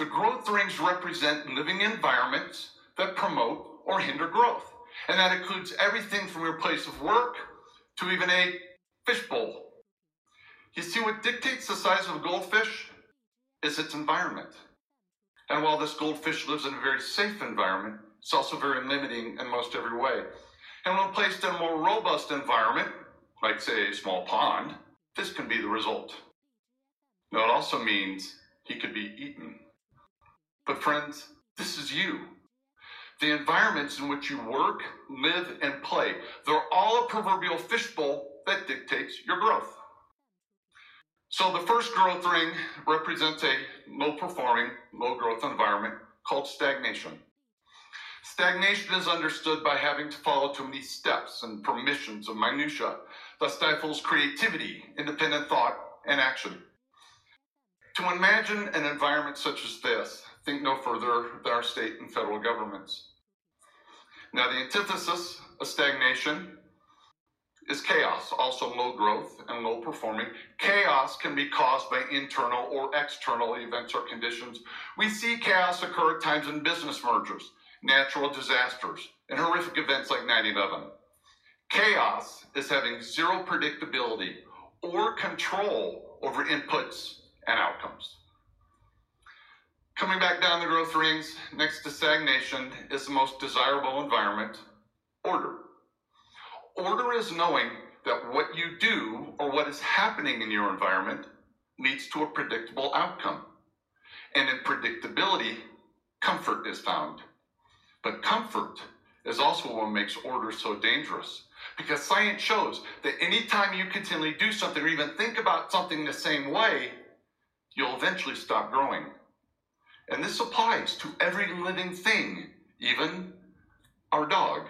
The growth rings represent living environments that promote or hinder growth. And that includes everything from your place of work to even a fishbowl. You see, what dictates the size of a goldfish is its environment. And while this goldfish lives in a very safe environment, it's also very limiting in most every way. And when placed in a more robust environment, like say a small pond, this can be the result. Now it also means he could be eaten. But friends, this is you. The environments in which you work, live, and play, they're all a proverbial fishbowl that dictates your growth. So the first growth ring represents a low performing, low growth environment called stagnation. Stagnation is understood by having to follow too many steps and permissions of minutia, that stifles creativity, independent thought, and action. To imagine an environment such as this, think no further than our state and federal governments. Now, the antithesis of stagnation is chaos, also low growth and low performing. Chaos can be caused by internal or external events or conditions. We see chaos occur at times in business mergers, natural disasters, and horrific events like 9 11. Chaos is having zero predictability or control over inputs and outcomes. Coming back down the growth rings, next to stagnation is the most desirable environment order. Order is knowing that what you do or what is happening in your environment leads to a predictable outcome. And in predictability, comfort is found. But comfort is also what makes order so dangerous. Because science shows that anytime you continually do something or even think about something the same way, you'll eventually stop growing. And this applies to every living thing, even our dog.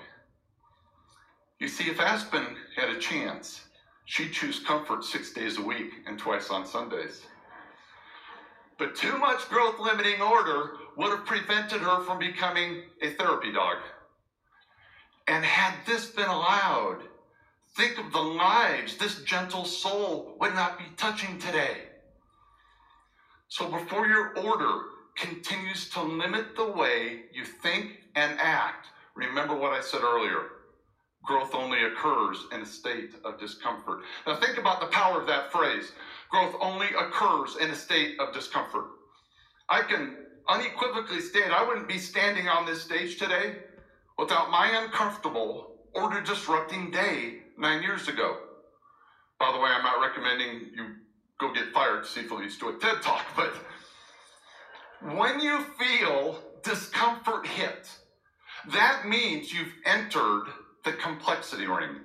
You see, if Aspen had a chance, she'd choose comfort six days a week and twice on Sundays. But too much growth limiting order would have prevented her from becoming a therapy dog. And had this been allowed, think of the lives this gentle soul would not be touching today. So before your order continues to limit the way you think and act, remember what I said earlier. Growth only occurs in a state of discomfort. Now think about the power of that phrase. Growth only occurs in a state of discomfort. I can unequivocally state I wouldn't be standing on this stage today without my uncomfortable, order disrupting day nine years ago. By the way, I'm not recommending you go get fired, see if leads to a TED talk, but when you feel discomfort hit, that means you've entered the complexity ring.